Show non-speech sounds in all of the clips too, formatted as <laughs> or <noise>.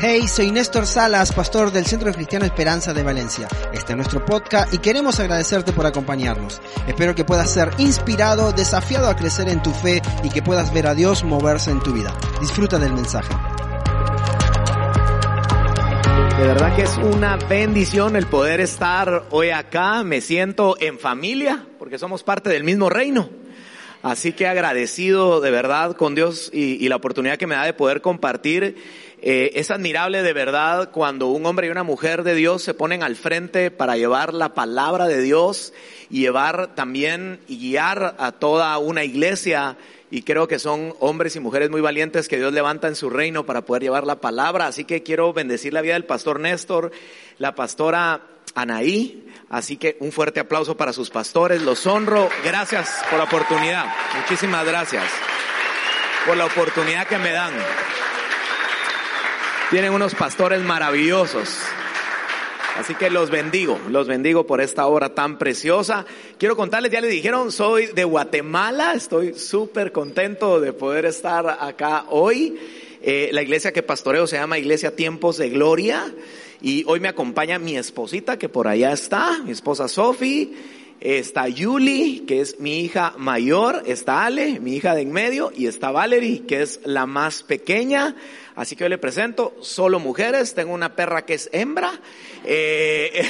Hey, soy Néstor Salas, pastor del Centro Cristiano Esperanza de Valencia. Este es nuestro podcast y queremos agradecerte por acompañarnos. Espero que puedas ser inspirado, desafiado a crecer en tu fe y que puedas ver a Dios moverse en tu vida. Disfruta del mensaje. De verdad que es una bendición el poder estar hoy acá. Me siento en familia porque somos parte del mismo reino. Así que agradecido de verdad con Dios y, y la oportunidad que me da de poder compartir eh, es admirable de verdad cuando un hombre y una mujer de Dios se ponen al frente para llevar la palabra de Dios y llevar también y guiar a toda una iglesia. Y creo que son hombres y mujeres muy valientes que Dios levanta en su reino para poder llevar la palabra. Así que quiero bendecir la vida del pastor Néstor, la pastora Anaí. Así que un fuerte aplauso para sus pastores. Los honro. Gracias por la oportunidad. Muchísimas gracias por la oportunidad que me dan. Tienen unos pastores maravillosos. Así que los bendigo, los bendigo por esta hora tan preciosa. Quiero contarles, ya les dijeron, soy de Guatemala, estoy súper contento de poder estar acá hoy. Eh, la iglesia que pastoreo se llama Iglesia Tiempos de Gloria y hoy me acompaña mi esposita que por allá está, mi esposa Sophie está Yuli, que es mi hija mayor, está Ale, mi hija de en medio, y está Valerie, que es la más pequeña. Así que yo le presento solo mujeres, tengo una perra que es hembra. Eh,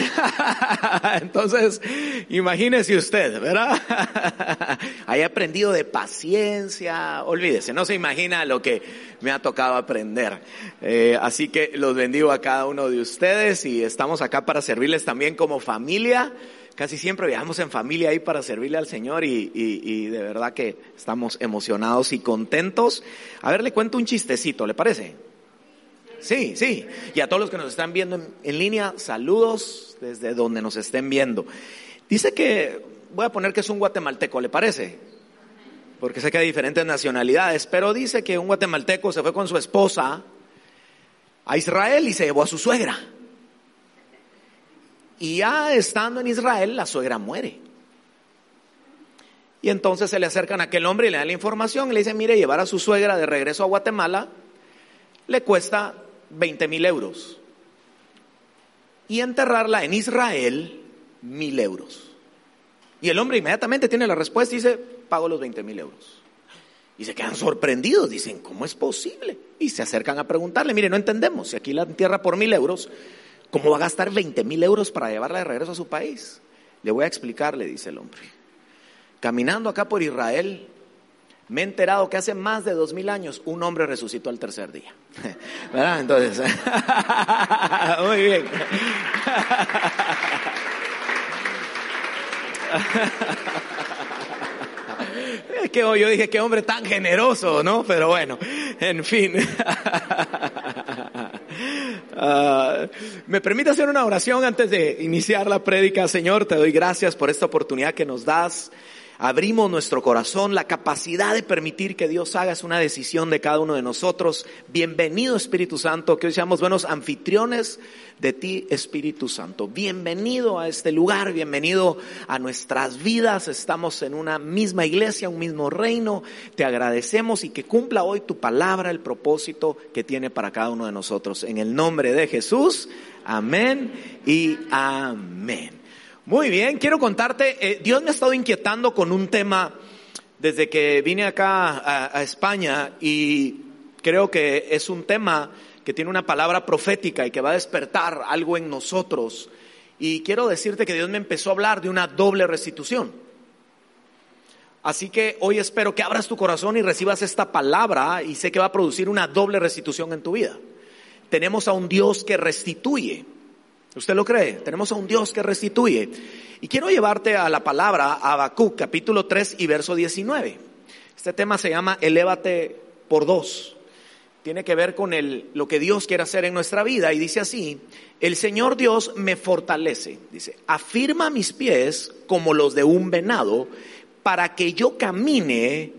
<laughs> entonces, imagínese usted, ¿verdad? <laughs> Hay aprendido de paciencia, olvídese, no se imagina lo que me ha tocado aprender. Eh, así que los bendigo a cada uno de ustedes y estamos acá para servirles también como familia casi siempre viajamos en familia ahí para servirle al Señor y, y, de verdad que estamos emocionados y contentos. A ver, le cuento un chistecito, ¿le parece? Sí, sí. Y a todos los que nos están viendo en, en línea, saludos desde donde nos estén viendo. Dice que, voy a poner que es un guatemalteco, ¿le parece? Porque sé que hay diferentes nacionalidades, pero dice que un guatemalteco se fue con su esposa a Israel y se llevó a su suegra. Y ya estando en Israel, la suegra muere. Y entonces se le acercan a aquel hombre y le dan la información y le dicen, mire, llevar a su suegra de regreso a Guatemala le cuesta 20 mil euros. Y enterrarla en Israel, mil euros. Y el hombre inmediatamente tiene la respuesta y dice, pago los 20 mil euros. Y se quedan sorprendidos, dicen, ¿cómo es posible? Y se acercan a preguntarle, mire, no entendemos, si aquí la entierra por mil euros, ¿Cómo va a gastar 20 mil euros para llevarla de regreso a su país? Le voy a explicar, le dice el hombre. Caminando acá por Israel, me he enterado que hace más de dos mil años un hombre resucitó al tercer día. <laughs> ¿Verdad? Entonces, <laughs> muy bien. <laughs> Es que yo dije, qué hombre tan generoso, ¿no? Pero bueno, en fin. Uh, ¿Me permite hacer una oración antes de iniciar la prédica? Señor, te doy gracias por esta oportunidad que nos das abrimos nuestro corazón, la capacidad de permitir que Dios haga es una decisión de cada uno de nosotros. Bienvenido Espíritu Santo, que hoy seamos buenos anfitriones de ti Espíritu Santo. Bienvenido a este lugar, bienvenido a nuestras vidas. Estamos en una misma iglesia, un mismo reino. Te agradecemos y que cumpla hoy tu palabra, el propósito que tiene para cada uno de nosotros. En el nombre de Jesús, amén y amén. Muy bien, quiero contarte, eh, Dios me ha estado inquietando con un tema desde que vine acá a, a, España y creo que es un tema que tiene una palabra profética y que va a despertar algo en nosotros. Y quiero decirte que Dios me empezó a hablar de una doble restitución. Así que hoy espero que abras tu corazón y recibas esta palabra y sé que va a producir una doble restitución en tu vida. Tenemos a un Dios que restituye. ¿Usted lo cree? Tenemos a un Dios que restituye. Y quiero llevarte a la palabra Habacuc, capítulo 3 y verso 19. Este tema se llama Elévate por dos. Tiene que ver con el, lo que Dios quiere hacer en nuestra vida y dice así, el Señor Dios me fortalece, dice, afirma mis pies como los de un venado para que yo camine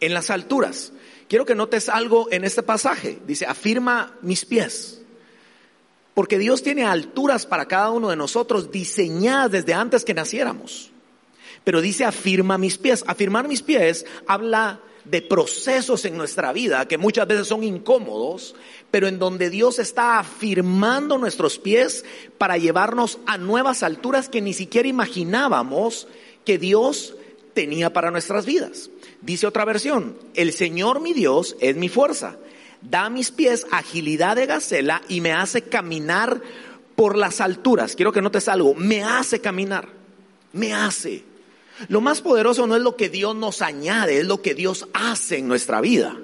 en las alturas. Quiero que notes algo en este pasaje. Dice, afirma mis pies. Porque Dios tiene alturas para cada uno de nosotros diseñadas desde antes que naciéramos. Pero dice, afirma mis pies. Afirmar mis pies habla de procesos en nuestra vida que muchas veces son incómodos, pero en donde Dios está afirmando nuestros pies para llevarnos a nuevas alturas que ni siquiera imaginábamos que Dios tenía para nuestras vidas. Dice otra versión, el Señor mi Dios es mi fuerza, da a mis pies agilidad de gacela y me hace caminar por las alturas. Quiero que notes algo, me hace caminar, me hace. Lo más poderoso no es lo que Dios nos añade, es lo que Dios hace en nuestra vida.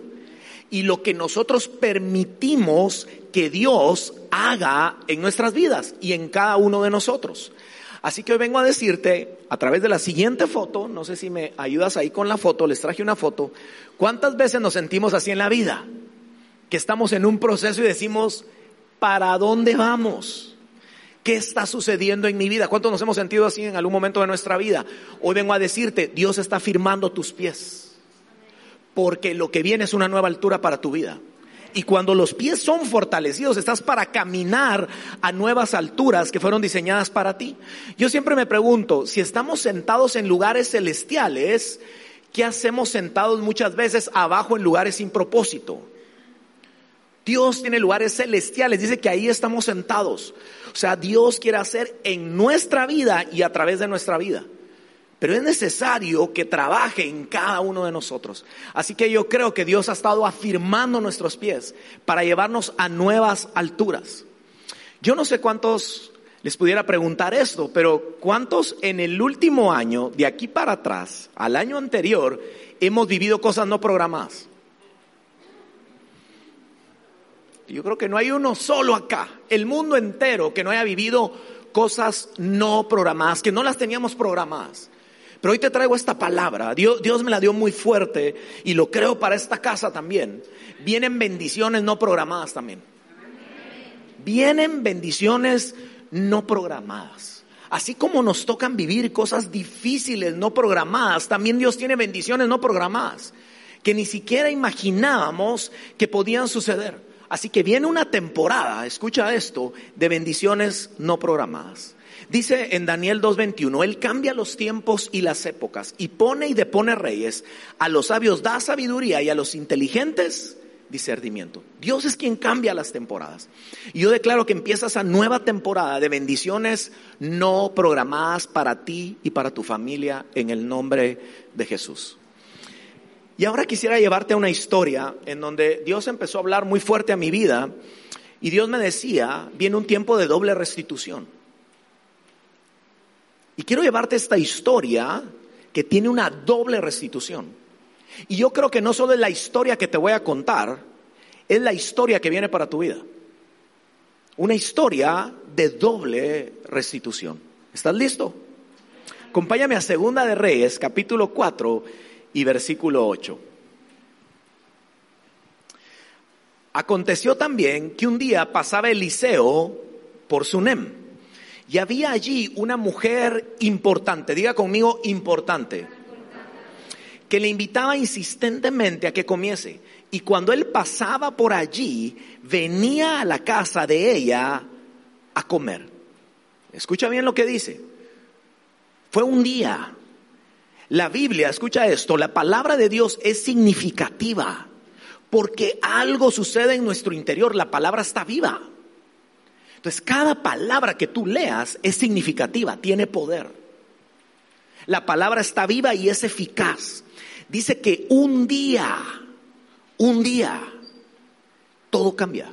Y lo que nosotros permitimos que Dios haga en nuestras vidas y en cada uno de nosotros. Así que hoy vengo a decirte, a través de la siguiente foto, no sé si me ayudas ahí con la foto, les traje una foto, ¿cuántas veces nos sentimos así en la vida? Que estamos en un proceso y decimos, ¿para dónde vamos? ¿Qué está sucediendo en mi vida? ¿Cuántos nos hemos sentido así en algún momento de nuestra vida? Hoy vengo a decirte, Dios está firmando tus pies. Porque lo que viene es una nueva altura para tu vida. Y cuando los pies son fortalecidos, estás para caminar a nuevas alturas que fueron diseñadas para ti. Yo siempre me pregunto, si estamos sentados en lugares celestiales, ¿qué hacemos sentados muchas veces abajo en lugares sin propósito? Dios tiene lugares celestiales, dice que ahí estamos sentados. O sea, Dios quiere hacer en nuestra vida y a través de nuestra vida. Pero es necesario que trabaje en cada uno de nosotros. Así que yo creo que Dios ha estado afirmando nuestros pies para llevarnos a nuevas alturas. Yo no sé cuántos les pudiera preguntar esto, pero ¿cuántos en el último año, de aquí para atrás, al año anterior, hemos vivido cosas no programadas? Yo creo que no hay uno solo acá, el mundo entero, que no haya vivido cosas no programadas, que no las teníamos programadas. Pero hoy te traigo esta palabra. Dios, Dios me la dio muy fuerte y lo creo para esta casa también. Vienen bendiciones no programadas también. Vienen bendiciones no programadas. Así como nos tocan vivir cosas difíciles no programadas, también Dios tiene bendiciones no programadas que ni siquiera imaginábamos que podían suceder. Así que viene una temporada, escucha esto, de bendiciones no programadas. Dice en Daniel 2.21, Él cambia los tiempos y las épocas y pone y depone reyes. A los sabios da sabiduría y a los inteligentes discernimiento. Dios es quien cambia las temporadas. Y yo declaro que empieza esa nueva temporada de bendiciones no programadas para ti y para tu familia en el nombre de Jesús. Y ahora quisiera llevarte a una historia en donde Dios empezó a hablar muy fuerte a mi vida y Dios me decía, viene un tiempo de doble restitución. Y quiero llevarte esta historia que tiene una doble restitución. Y yo creo que no solo es la historia que te voy a contar, es la historia que viene para tu vida. Una historia de doble restitución. ¿Estás listo? Acompáñame a Segunda de Reyes, capítulo 4 y versículo 8. Aconteció también que un día pasaba Eliseo por Sunem y había allí una mujer importante, diga conmigo importante, que le invitaba insistentemente a que comiese. Y cuando él pasaba por allí, venía a la casa de ella a comer. Escucha bien lo que dice. Fue un día la Biblia, escucha esto, la palabra de Dios es significativa porque algo sucede en nuestro interior, la palabra está viva. Entonces, cada palabra que tú leas es significativa, tiene poder. La palabra está viva y es eficaz. Dice que un día, un día, todo cambia.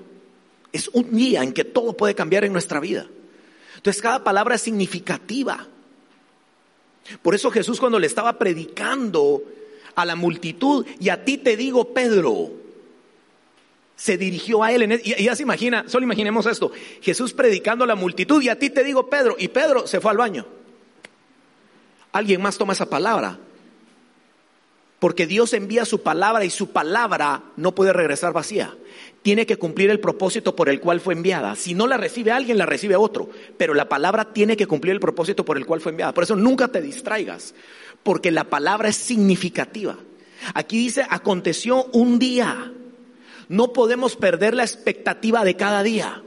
Es un día en que todo puede cambiar en nuestra vida. Entonces, cada palabra es significativa. Por eso Jesús cuando le estaba predicando a la multitud, y a ti te digo, Pedro, se dirigió a él. E-, y, ya se imagina, solo imaginemos esto, Jesús predicando a la multitud, y a ti te digo, Pedro, y Pedro se fue al baño. Alguien más toma esa palabra. Porque Dios envía su palabra y su palabra no puede regresar vacía. Tiene que cumplir el propósito por el cual fue enviada. Si no la recibe alguien, la recibe otro. Pero la palabra tiene que cumplir el propósito por el cual fue enviada. Por eso nunca te distraigas. Porque la palabra es significativa. Aquí dice, aconteció un día. No podemos perder la expectativa de cada día.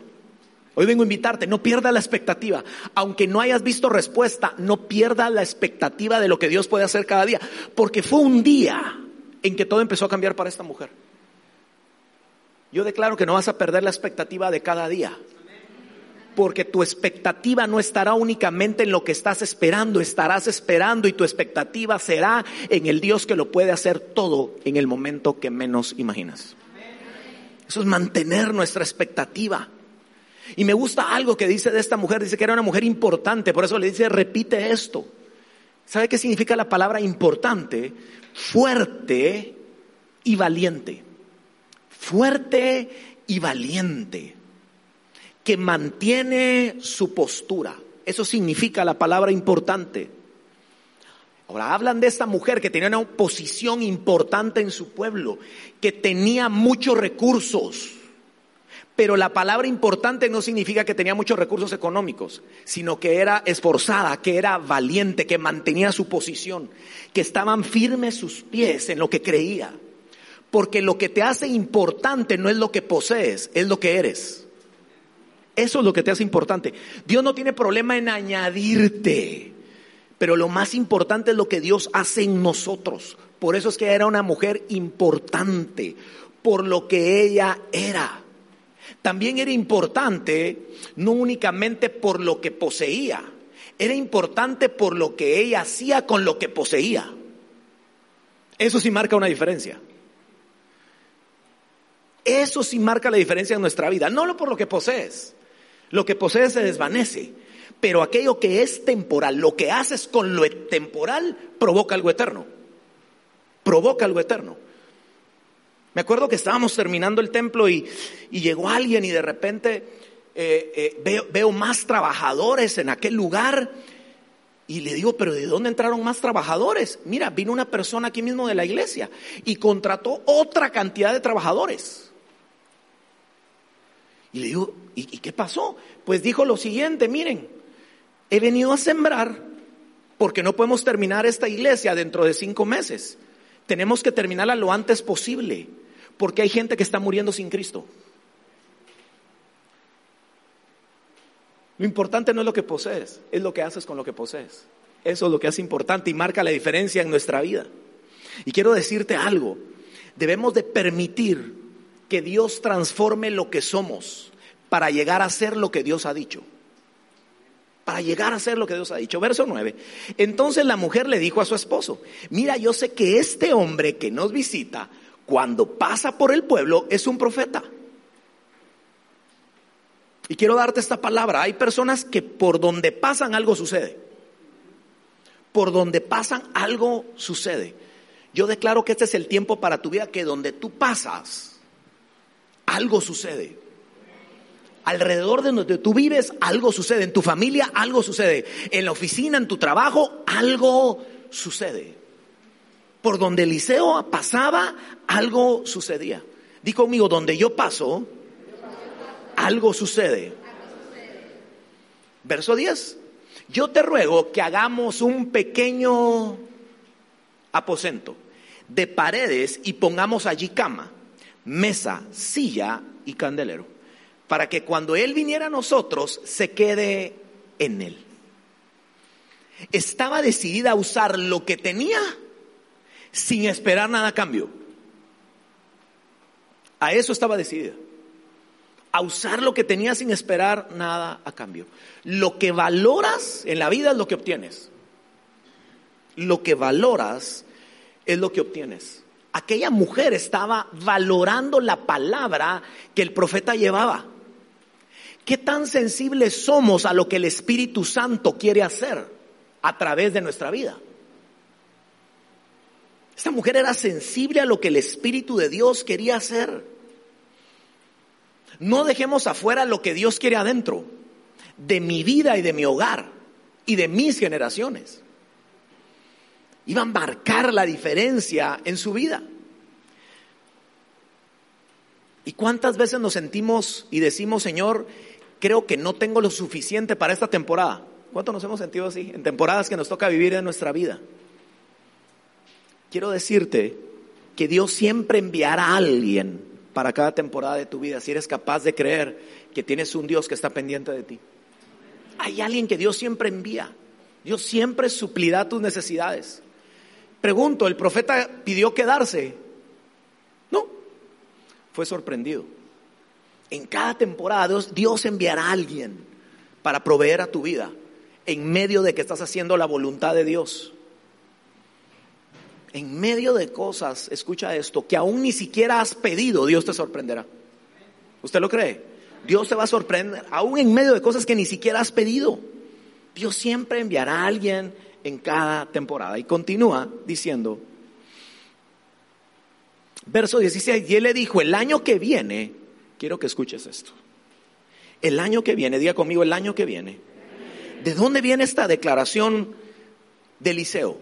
Hoy vengo a invitarte, no pierdas la expectativa. Aunque no hayas visto respuesta, no pierdas la expectativa de lo que Dios puede hacer cada día. Porque fue un día en que todo empezó a cambiar para esta mujer. Yo declaro que no vas a perder la expectativa de cada día. Porque tu expectativa no estará únicamente en lo que estás esperando, estarás esperando y tu expectativa será en el Dios que lo puede hacer todo en el momento que menos imaginas. Eso es mantener nuestra expectativa. Y me gusta algo que dice de esta mujer, dice que era una mujer importante, por eso le dice, repite esto. ¿Sabe qué significa la palabra importante? Fuerte y valiente. Fuerte y valiente. Que mantiene su postura. Eso significa la palabra importante. Ahora hablan de esta mujer que tenía una posición importante en su pueblo, que tenía muchos recursos pero la palabra importante no significa que tenía muchos recursos económicos, sino que era esforzada, que era valiente, que mantenía su posición, que estaban firmes sus pies en lo que creía. Porque lo que te hace importante no es lo que posees, es lo que eres. Eso es lo que te hace importante. Dios no tiene problema en añadirte, pero lo más importante es lo que Dios hace en nosotros. Por eso es que era una mujer importante, por lo que ella era también era importante no únicamente por lo que poseía, era importante por lo que ella hacía con lo que poseía. Eso sí marca una diferencia. Eso sí marca la diferencia en nuestra vida, no por lo que posees. Lo que posees se desvanece, pero aquello que es temporal, lo que haces con lo temporal, provoca algo eterno. Provoca algo eterno. Me acuerdo que estábamos terminando el templo y, llegó alguien y de repente eh, eh, veo más trabajadores en aquel lugar. Y le digo, pero ¿de dónde entraron más trabajadores? Mira, vino una persona aquí mismo de la iglesia y contrató otra cantidad de trabajadores. Y le digo, ¿y, ¿y, qué pasó? Pues dijo lo siguiente, miren, he venido a sembrar porque no podemos terminar esta iglesia dentro de cinco meses. Tenemos que terminarla lo antes posible. Porque hay gente que está muriendo sin Cristo. Lo importante no es lo que posees, es lo que haces con lo que posees. Eso es lo que es importante y marca la diferencia en nuestra vida. Y quiero decirte algo, debemos de permitir que Dios transforme lo que somos para llegar a ser lo que Dios ha dicho. Para llegar a ser lo que Dios ha dicho. Verso 9. Entonces la mujer le dijo a su esposo, mira, yo sé que este hombre que nos visita cuando pasa por el pueblo es un profeta. Y quiero darte esta palabra. Hay personas que por donde pasan algo sucede. Por donde pasan algo sucede. Yo declaro que este es el tiempo para tu vida que donde tú pasas, algo sucede. Alrededor de donde tú vives, algo sucede. En tu familia, algo sucede. En la oficina, en tu trabajo, algo sucede por donde Eliseo pasaba, algo sucedía. Di conmigo, donde yo paso, algo sucede. Verso 10. Yo te ruego que hagamos un pequeño aposento de paredes y pongamos allí cama, mesa, silla y candelero, para que cuando Él viniera a nosotros se quede en Él. Estaba decidida a usar lo que tenía sin esperar nada a cambio. A eso estaba decidida. A usar lo que tenía sin esperar nada a cambio. Lo que valoras en la vida es lo que obtienes. Lo que valoras es lo que obtienes. Aquella mujer estaba valorando la palabra que el profeta llevaba. ¿Qué tan sensibles somos a lo que el Espíritu Santo quiere hacer a través de nuestra vida? Esta mujer era sensible a lo que el Espíritu de Dios quería hacer. No dejemos afuera lo que Dios quiere adentro, de mi vida y de mi hogar y de mis generaciones. Iba a marcar la diferencia en su vida. ¿Y cuántas veces nos sentimos y decimos, Señor, creo que no tengo lo suficiente para esta temporada? ¿Cuántos nos hemos sentido así en temporadas que nos toca vivir en nuestra vida? Quiero decirte que Dios siempre enviará a alguien para cada temporada de tu vida si eres capaz de creer que tienes un Dios que está pendiente de ti. Hay alguien que Dios siempre envía. Dios siempre suplirá tus necesidades. Pregunto, ¿el profeta pidió quedarse? No, fue sorprendido. En cada temporada Dios, enviará a alguien para proveer a tu vida en medio de que estás haciendo la voluntad de Dios. En medio de cosas, escucha esto, que aún ni siquiera has pedido, Dios te sorprenderá. ¿Usted lo cree? Dios te va a sorprender, aún en medio de cosas que ni siquiera has pedido. Dios siempre enviará a alguien en cada temporada. Y continúa diciendo, verso 16, y él le dijo, el año que viene, quiero que escuches esto, el año que viene, diga conmigo, el año que viene, ¿de dónde viene esta declaración de Eliseo?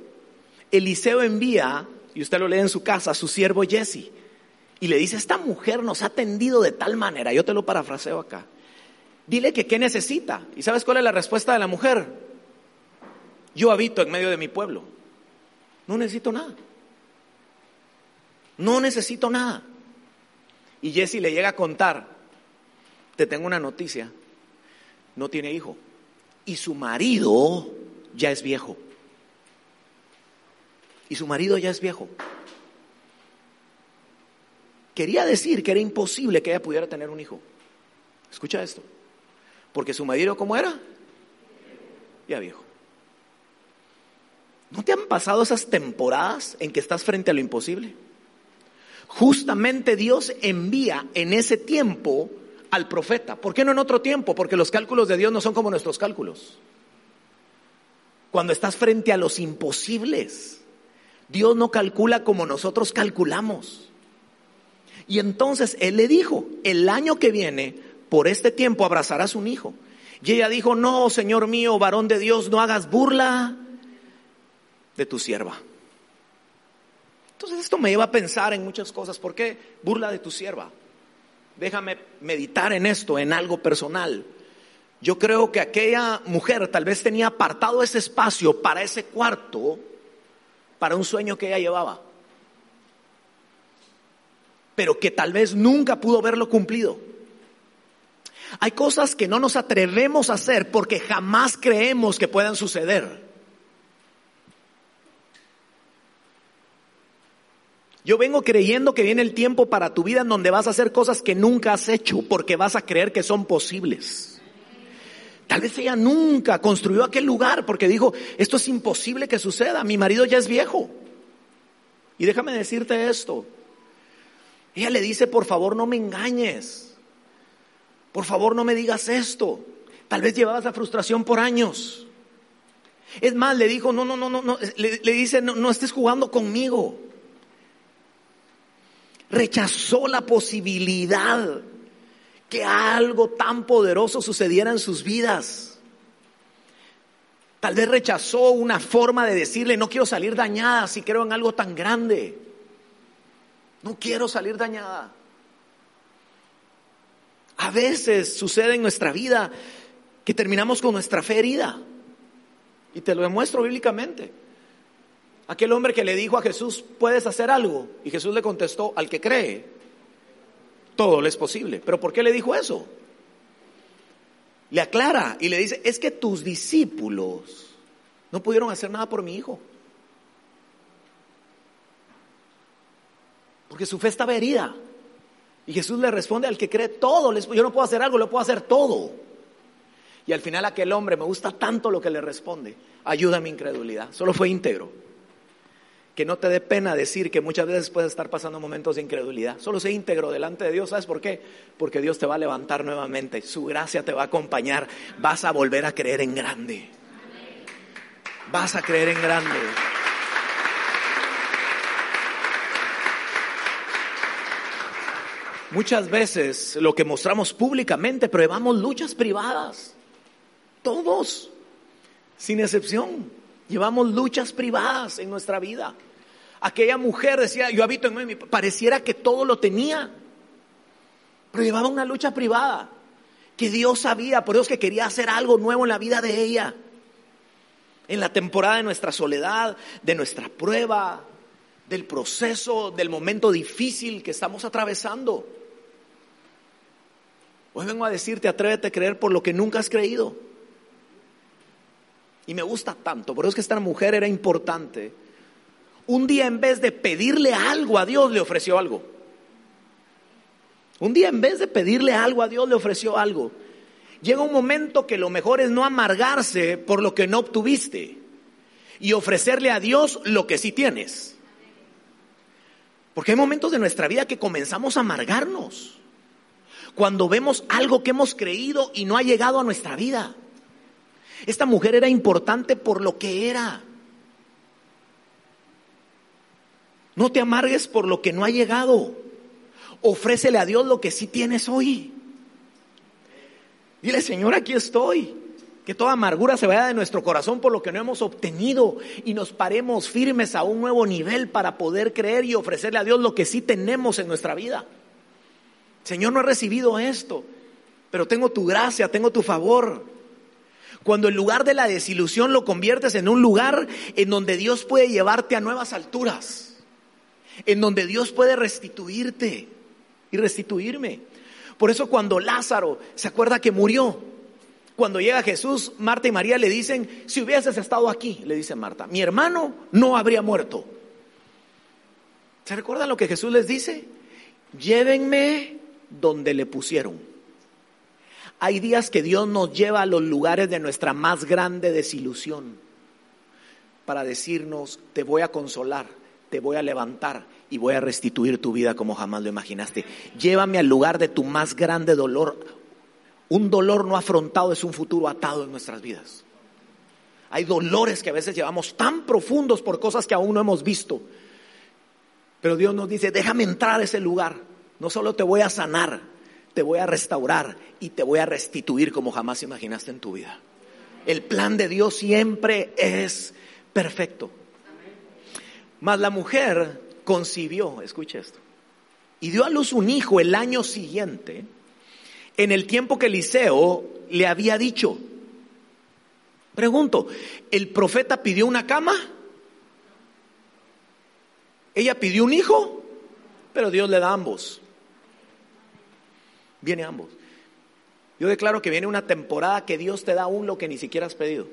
Eliseo envía, y usted lo lee en su casa, a su siervo Jesse, y le dice, esta mujer nos ha atendido de tal manera, yo te lo parafraseo acá, dile que qué necesita. ¿Y sabes cuál es la respuesta de la mujer? Yo habito en medio de mi pueblo, no necesito nada. No necesito nada. Y Jesse le llega a contar, te tengo una noticia, no tiene hijo. Y su marido ya es viejo. Y su marido ya es viejo. Quería decir que era imposible que ella pudiera tener un hijo. Escucha esto. Porque su marido, ¿cómo era? Ya viejo. ¿No te han pasado esas temporadas en que estás frente a lo imposible? Justamente Dios envía en ese tiempo al profeta. ¿Por qué no en otro tiempo? Porque los cálculos de Dios no son como nuestros cálculos. Cuando estás frente a los imposibles, Dios no calcula como nosotros calculamos. Y entonces Él le dijo, el año que viene, por este tiempo abrazarás un hijo. Y ella dijo, no, Señor mío, varón de Dios, no hagas burla de tu sierva. Entonces esto me lleva a pensar en muchas cosas. ¿Por qué burla de tu sierva? Déjame meditar en esto, en algo personal. Yo creo que aquella mujer tal vez tenía apartado ese espacio para ese cuarto, para un sueño que ella llevaba, pero que tal vez nunca pudo verlo cumplido. Hay cosas que no nos atrevemos a hacer porque jamás creemos que puedan suceder. Yo vengo creyendo que viene el tiempo para tu vida en donde vas a hacer cosas que nunca has hecho porque vas a creer que son posibles. Tal vez ella nunca construyó aquel lugar porque dijo, esto es imposible que suceda, mi marido ya es viejo. Y déjame decirte esto. Ella le dice, por favor no me engañes. Por favor no me digas esto. Tal vez llevabas la frustración por años. Es más, le dijo, no, no, no, no, le, le dice, no, no estés jugando conmigo rechazó la posibilidad que algo tan poderoso sucediera en sus vidas. Tal vez rechazó una forma de decirle, no quiero salir dañada si creo en algo tan grande. No quiero salir dañada. A veces sucede en nuestra vida que terminamos con nuestra fe herida. Y te lo demuestro bíblicamente. Aquel hombre que le dijo a Jesús, ¿puedes hacer algo? Y Jesús le contestó, al que cree, todo le es posible. ¿Pero por qué le dijo eso? Le aclara y le dice, es que tus discípulos no pudieron hacer nada por mi hijo. Porque su fe estaba herida. Y Jesús le responde al que cree todo. Yo no puedo hacer algo, lo puedo hacer todo. Y al final aquel hombre, me gusta tanto lo que le responde, ayuda a mi incredulidad. Solo fue íntegro que no te dé pena decir que muchas veces puedes estar pasando momentos de incredulidad. Solo sé íntegro delante de Dios. ¿Sabes por qué? Porque Dios te va a levantar nuevamente. Su gracia te va a acompañar. Vas a volver a creer en grande. Vas a creer en grande. Muchas veces lo que mostramos públicamente, pero luchas privadas. Todos, sin excepción. Llevamos luchas privadas en nuestra vida. Aquella mujer decía, yo habito en mí, pareciera que todo lo tenía, pero llevaba una lucha privada que Dios sabía, por eso que quería hacer algo nuevo en la vida de ella. En la temporada de nuestra soledad, de nuestra prueba, del proceso, del momento difícil que estamos atravesando. Hoy vengo a decirte, atrévete a creer por lo que nunca has creído. Y me gusta tanto, por eso es que esta mujer era importante. Un día en vez de pedirle algo a Dios, le ofreció algo. Un día en vez de pedirle algo a Dios, le ofreció algo. Llega un momento que lo mejor es no amargarse por lo que no obtuviste y ofrecerle a Dios lo que sí tienes. Porque hay momentos de nuestra vida que comenzamos a amargarnos. Cuando vemos algo que hemos creído y no ha llegado a nuestra vida. Esta mujer era importante por lo que era. No te amargues por lo que no ha llegado. Ofrécele a Dios lo que sí tienes hoy. Dile, Señor, aquí estoy. Que toda amargura se vaya de nuestro corazón por lo que no hemos obtenido y nos paremos firmes a un nuevo nivel para poder creer y ofrecerle a Dios lo que sí tenemos en nuestra vida. Señor, no he recibido esto, pero tengo tu gracia, tengo tu favor. Cuando el lugar de la desilusión lo conviertes en un lugar en donde Dios puede llevarte a nuevas alturas, en donde Dios puede restituirte y restituirme. Por eso cuando Lázaro se acuerda que murió, cuando llega Jesús, Marta y María le dicen, si hubieses estado aquí, le dice Marta, mi hermano no habría muerto. ¿Se recuerdan lo que Jesús les dice? Llévenme donde le pusieron. Hay días que Dios nos lleva a los lugares de nuestra más grande desilusión para decirnos, te voy a consolar, te voy a levantar y voy a restituir tu vida como jamás lo imaginaste. Llévame al lugar de tu más grande dolor. Un dolor no afrontado es un futuro atado en nuestras vidas. Hay dolores que a veces llevamos tan profundos por cosas que aún no hemos visto. Pero Dios nos dice, déjame entrar a ese lugar. No solo te voy a sanar, te voy a restaurar y te voy a restituir como jamás imaginaste en tu vida. El plan de Dios siempre es perfecto. Mas la mujer concibió, escuche esto, y dio a luz un hijo el año siguiente, en el tiempo que Eliseo le había dicho. Pregunto, ¿el profeta pidió una cama? ¿Ella pidió un hijo? Pero Dios le da ambos viene ambos. Yo declaro que viene una temporada que Dios te da aún lo que ni siquiera has pedido.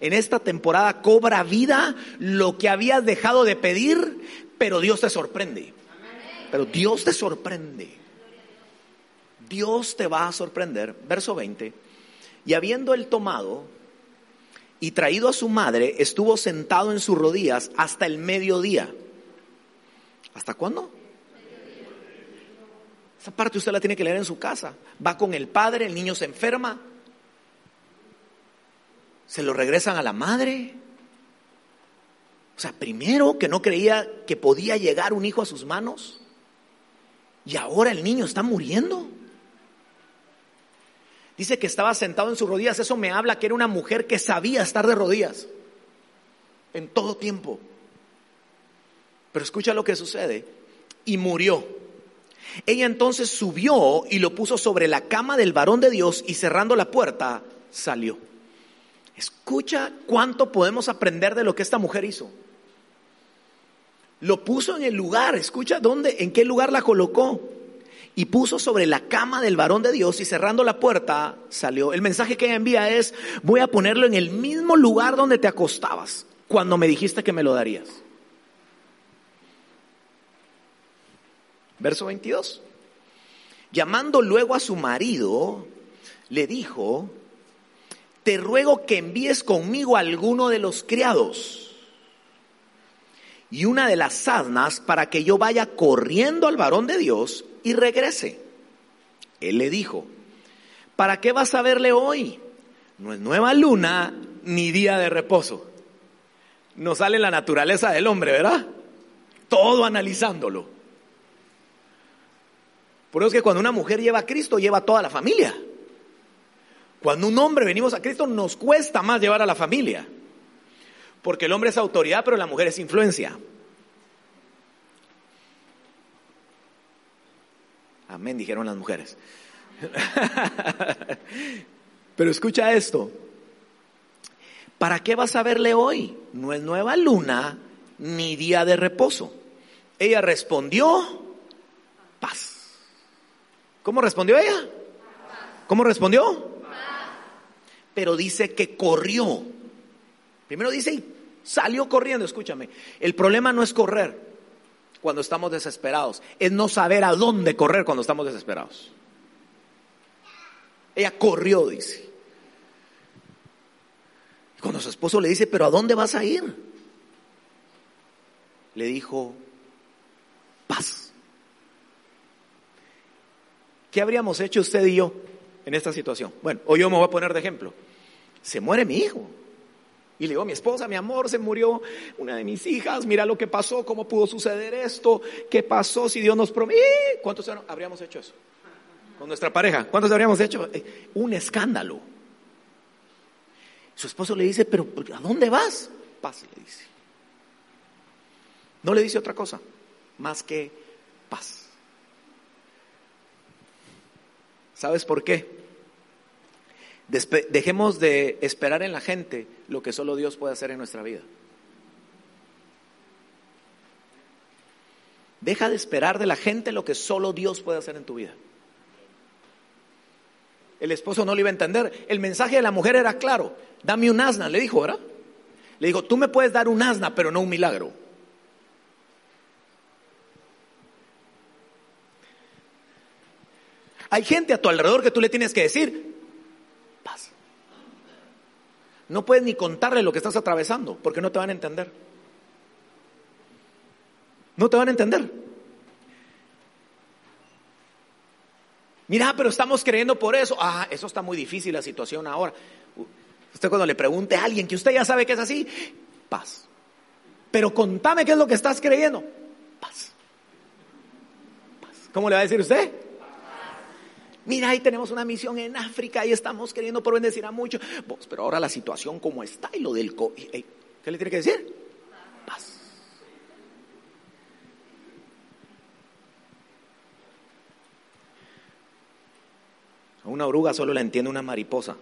En esta temporada cobra vida lo que habías dejado de pedir, pero Dios te sorprende. Pero Dios te sorprende. Dios te va a sorprender. Verso 20. Y habiendo él tomado y traído a su madre, estuvo sentado en sus rodillas hasta el mediodía. ¿Hasta cuándo? Esa parte usted la tiene que leer en su casa. Va con el padre, el niño se enferma. Se lo regresan a la madre. O sea, primero que no creía que podía llegar un hijo a sus manos. Y ahora el niño está muriendo. Dice que estaba sentado en sus rodillas. Eso me habla que era una mujer que sabía estar de rodillas en todo tiempo. Pero escucha lo que sucede. Y murió. Ella entonces subió y lo puso sobre la cama del varón de Dios y cerrando la puerta salió. Escucha cuánto podemos aprender de lo que esta mujer hizo. Lo puso en el lugar, escucha dónde, en qué lugar la colocó. Y puso sobre la cama del varón de Dios y cerrando la puerta salió. El mensaje que ella envía es, voy a ponerlo en el mismo lugar donde te acostabas cuando me dijiste que me lo darías. Verso 22. Llamando luego a su marido, le dijo, te ruego que envíes conmigo a alguno de los criados y una de las asnas para que yo vaya corriendo al varón de Dios y regrese. Él le dijo, ¿para qué vas a verle hoy? No es nueva luna ni día de reposo. No sale la naturaleza del hombre, ¿verdad? Todo analizándolo. Por eso es que cuando una mujer lleva a Cristo, lleva a toda la familia. Cuando un hombre venimos a Cristo, nos cuesta más llevar a la familia. Porque el hombre es autoridad, pero la mujer es influencia. Amén, dijeron las mujeres. <laughs> Pero escucha esto. ¿Para qué vas a verle hoy? No es nueva luna ni día de reposo. Ella respondió, paz. ¿Cómo respondió ella? ¿Cómo respondió? Pero dice que corrió. Primero dice, salió corriendo, escúchame. El problema no es correr cuando estamos desesperados, es no saber a dónde correr cuando estamos desesperados. Ella corrió, dice. Cuando su esposo le dice, pero ¿a dónde vas a ir? Le dijo, paz. ¿Qué habríamos hecho usted y yo en esta situación? Bueno, o yo me voy a poner de ejemplo. Se muere mi hijo. Y le digo mi esposa, mi amor, se murió una de mis hijas, mira lo que pasó, cómo pudo suceder esto, qué pasó, si Dios nos prometió. ¿Cuántos habríamos hecho eso? Con nuestra pareja, ¿cuántos habríamos hecho? Eh, un escándalo. Su esposo le dice, pero ¿a dónde vas? Paz, le dice. No le dice otra cosa, más que paz. ¿Sabes por qué? dejemos de esperar en la gente lo que solo Dios puede hacer en nuestra vida. Deja de esperar de la gente lo que solo Dios puede hacer en tu vida. El esposo no lo iba a entender. El mensaje de la mujer era claro. Dame un asna, le dijo, ¿verdad? Le dijo, tú me puedes dar un asna, pero no un milagro. Hay gente a tu alrededor que tú le tienes que decir, no puedes ni contarle lo que estás atravesando, porque no te van a entender. No te van a entender. Mira, pero estamos creyendo por eso. Ah, eso está muy difícil la situación ahora. Usted cuando le pregunte a alguien que usted ya sabe que es así, paz. Pero contame qué es lo que estás creyendo. Paz. paz. ¿Cómo le va a decir usted? Mira, ahí tenemos una misión en África y estamos queriendo por bendecir a muchos. pero ahora la situación como está y lo del COVID. ¿Qué le tiene que decir? Paz. A una oruga solo la entiende una mariposa.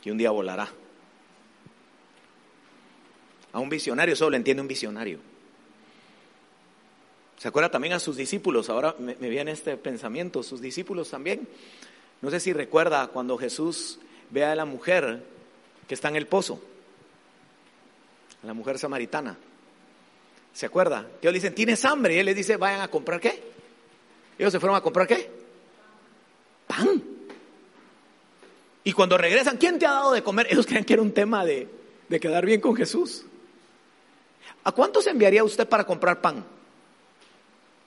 Que un día volará. A un visionario solo le entiende un visionario. ¿Se acuerda también a sus discípulos? Ahora me, viene este pensamiento, sus discípulos también. No sé si recuerda cuando Jesús ve a la mujer que está en el pozo, a la mujer samaritana. ¿Se acuerda? Que ellos dicen, ¿tienes hambre? Y él les dice, vayan a comprar qué. Ellos se fueron a comprar qué? Pan. Y cuando regresan, ¿quién te ha dado de comer? Ellos creen que era un tema de, de quedar bien con Jesús. ¿A cuántos enviaría usted para comprar pan?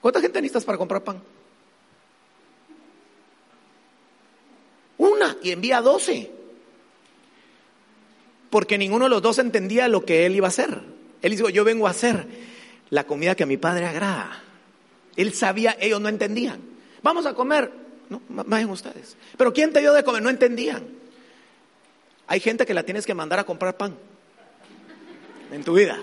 ¿Cuánta gente necesitas para comprar pan? Una y envía doce. Porque ninguno de los dos entendía lo que él iba a hacer. Él dijo, yo vengo a hacer la comida que a mi padre agrada. Él sabía, ellos no entendían. Vamos a comer. No, vayan ustedes. Pero ¿quién te dio de comer? No entendían. Hay gente que la tienes que mandar a comprar pan en tu vida.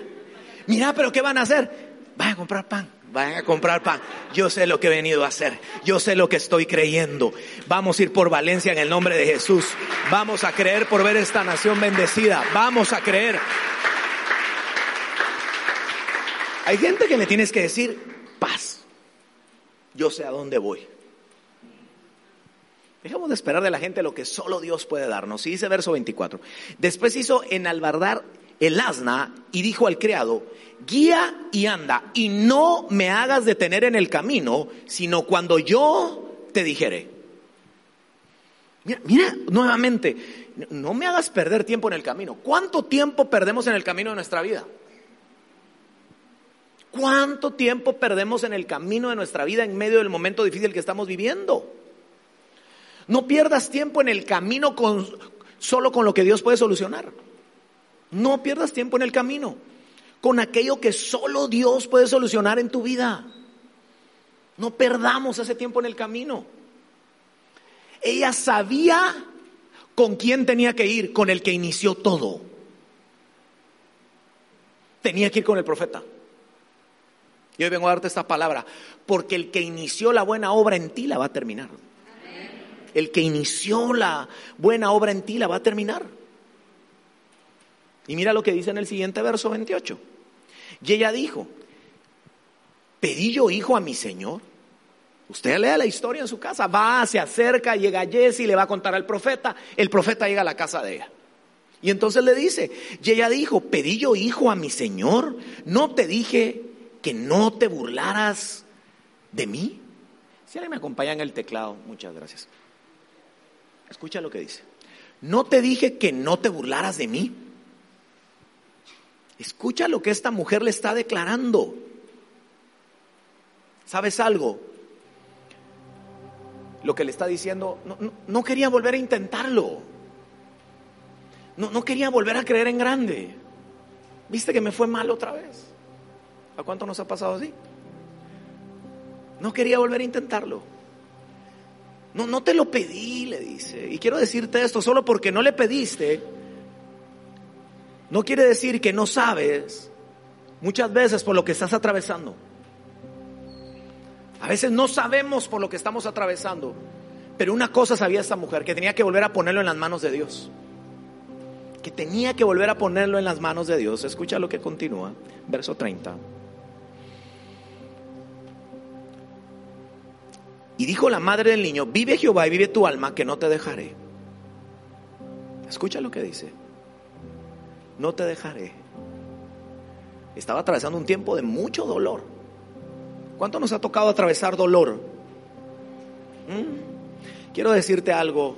Mira, pero ¿qué van a hacer? Vayan a comprar pan. Vayan a comprar pan. Yo sé lo que he venido a hacer. Yo sé lo que estoy creyendo. Vamos a ir por Valencia en el nombre de Jesús. Vamos a creer por ver esta nación bendecida. Vamos a creer. Hay gente que le tienes que decir paz. Yo sé a dónde voy. Dejemos de esperar de la gente lo que solo Dios puede darnos. Y dice verso 24. Después hizo enalbardar el asna y dijo al criado, guía y anda, y no me hagas detener en el camino, sino cuando yo te dijere. Mira, mira, nuevamente, no me hagas perder tiempo en el camino. ¿Cuánto tiempo perdemos en el camino de nuestra vida? ¿Cuánto tiempo perdemos en el camino de nuestra vida en medio del momento difícil que estamos viviendo? No pierdas tiempo en el camino con, solo con lo que Dios puede solucionar. No pierdas tiempo en el camino con aquello que solo Dios puede solucionar en tu vida. No perdamos ese tiempo en el camino. Ella sabía ¿Con quién tenía que ir? Con el que inició todo. Tenía que ir con el profeta. Y hoy vengo a darte esta palabra, porque el que inició la buena obra en ti la va a terminar. El que inició la buena obra en ti la va a terminar. Y mira lo que dice en el siguiente verso 28. Y ella dijo, pedí yo hijo a mi Señor. Usted lea la historia en su casa, va, se acerca, llega Jesse le va a contar al profeta. El profeta llega a la casa de ella. Y entonces le dice, y ella dijo, pedí yo hijo a mi Señor. No te dije que no te burlaras de mí. Si alguien me acompaña en el teclado, muchas gracias. Escucha lo que dice. No te dije que no te burlaras de mí. Escucha lo que esta mujer le está declarando. ¿Sabes algo? Lo que le está diciendo, no, quería volver a intentarlo. No, no quería volver a creer en grande. ¿Viste que me fue mal otra vez? ¿A cuánto nos ha pasado así? No quería volver a intentarlo. No, no te lo pedí, le dice. Y quiero decirte esto, solo porque no le pediste, no quiere decir que no sabes muchas veces por lo que estás atravesando. A veces no sabemos por lo que estamos atravesando. Pero una cosa sabía esta mujer, que tenía que volver a ponerlo en las manos de Dios. Que tenía que volver a ponerlo en las manos de Dios. Escucha lo que continúa, verso 30. Y dijo la madre del niño, vive Jehová y vive tu alma, que no te dejaré. Escucha lo que dice no te dejaré. Estaba atravesando un tiempo de mucho dolor. ¿Cuánto nos ha tocado atravesar dolor? ¿Mm? Quiero decirte algo.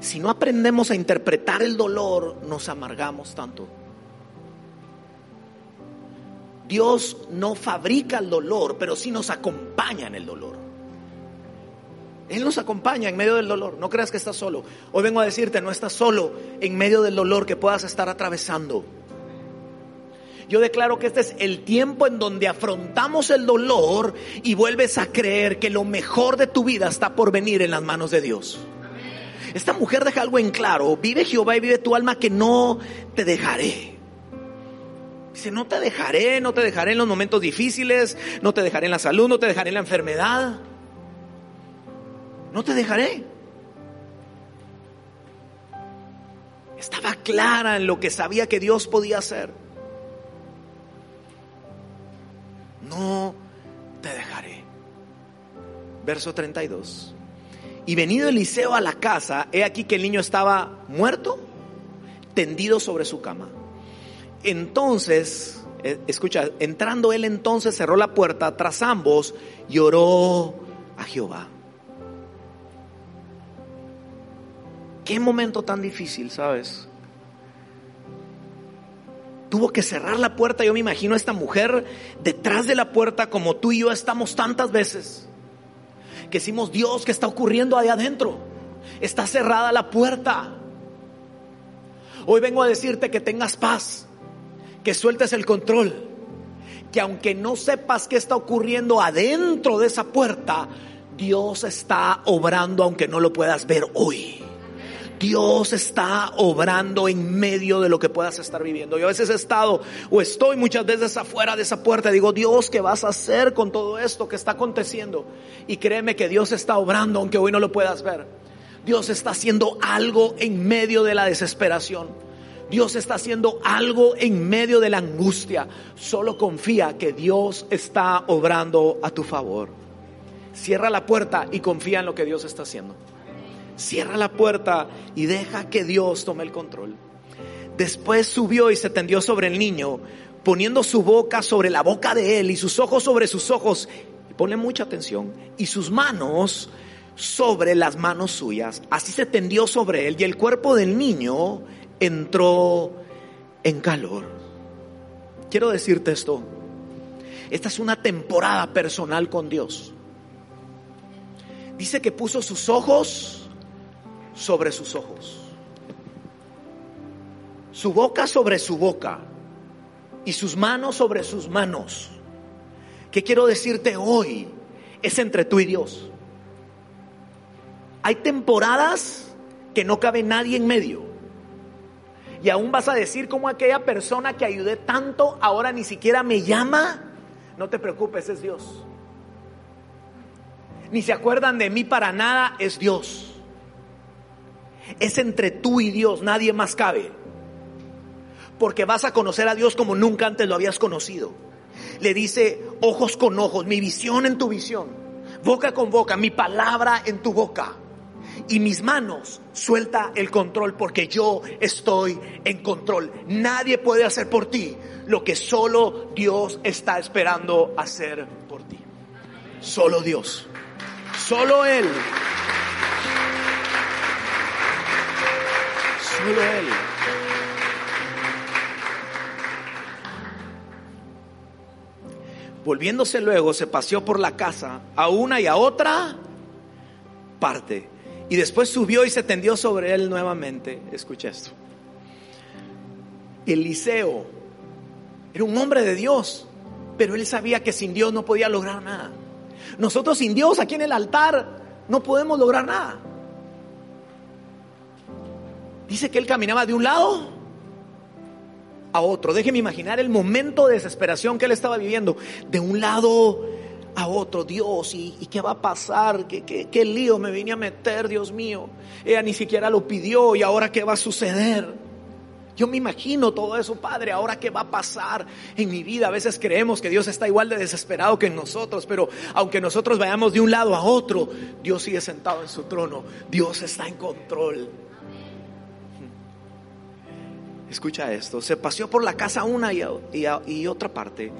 Si no aprendemos a interpretar el dolor, nos amargamos tanto. Dios no fabrica el dolor, pero sí nos acompaña en el dolor. Él nos acompaña en medio del dolor. No creas que estás solo. Hoy vengo a decirte, no estás solo en medio del dolor que puedas estar atravesando. Yo declaro que este es el tiempo en donde afrontamos el dolor y vuelves a creer que lo mejor de tu vida está por venir en las manos de Dios. Esta mujer deja algo en claro. Vive Jehová y vive tu alma que no te dejaré. Dice, no te dejaré, no te dejaré en los momentos difíciles, no te dejaré en la salud, no te dejaré en la enfermedad no te dejaré. Estaba clara en lo que sabía que Dios podía hacer. No te dejaré. Verso 32. Y venido Eliseo a la casa, he aquí que el niño estaba muerto, tendido sobre su cama. Entonces, eh, escucha, entrando él entonces cerró la puerta tras ambos y oró a Jehová. Qué momento tan difícil, ¿sabes? Tuvo que cerrar la puerta. Yo me imagino a esta mujer detrás de la puerta como tú y yo estamos tantas veces. Que decimos, Dios, ¿qué está ocurriendo ahí adentro? Está cerrada la puerta. Hoy vengo a decirte que tengas paz, que sueltes el control, que aunque no sepas qué está ocurriendo adentro de esa puerta, Dios está obrando aunque no lo puedas ver hoy. Dios está obrando en medio de lo que puedas estar viviendo. Yo a veces he estado o estoy muchas veces afuera de esa puerta. Digo, Dios, ¿qué vas a hacer con todo esto que está aconteciendo? Y créeme que Dios está obrando aunque hoy no lo puedas ver. Dios está haciendo algo en medio de la desesperación. Dios está haciendo algo en medio de la angustia. Solo confía que Dios está obrando a tu favor. Cierra la puerta y confía en lo que Dios está haciendo. Cierra la puerta y deja que Dios tome el control. Después subió y se tendió sobre el niño, poniendo su boca sobre la boca de él y sus ojos sobre sus ojos. Ponle mucha atención. Y sus manos sobre las manos suyas. Así se tendió sobre él y el cuerpo del niño entró en calor. Quiero decirte esto. Esta es una temporada personal con Dios. Dice que puso sus ojos sobre sus ojos, su boca sobre su boca y sus manos sobre sus manos. ¿Qué quiero decirte hoy? Es entre tú y Dios. Hay temporadas que no cabe nadie en medio. Y aún vas a decir como aquella persona que ayudé tanto ahora ni siquiera me llama. No te preocupes, es Dios. Ni se acuerdan de mí para nada, es Dios. Es entre tú y Dios, nadie más cabe. Porque vas a conocer a Dios como nunca antes lo habías conocido. Le dice ojos con ojos, mi visión en tu visión, boca con boca, mi palabra en tu boca. Y mis manos, suelta el control porque yo estoy en control. Nadie puede hacer por ti lo que solo Dios está esperando hacer por ti. Solo Dios. Solo Él. Volviéndose luego, se paseó por la casa a una y a otra parte. Y después subió y se tendió sobre él nuevamente. Escucha esto. Eliseo era un hombre de Dios, pero él sabía que sin Dios no podía lograr nada. Nosotros sin Dios aquí en el altar no podemos lograr nada. Dice que él caminaba de un lado a otro. Déjeme imaginar el momento de desesperación que él estaba viviendo. De un lado a otro, Dios, ¿y, qué va a pasar? ¿Qué, ¿Qué, qué, lío me vine a meter, Dios mío? Ella ni siquiera lo pidió y ahora qué va a suceder. Yo me imagino todo eso, Padre, ahora qué va a pasar en mi vida. A veces creemos que Dios está igual de desesperado que nosotros, pero aunque nosotros vayamos de un lado a otro, Dios sigue sentado en su trono. Dios está en control. Escucha esto, se paseó por la casa una y, otra parte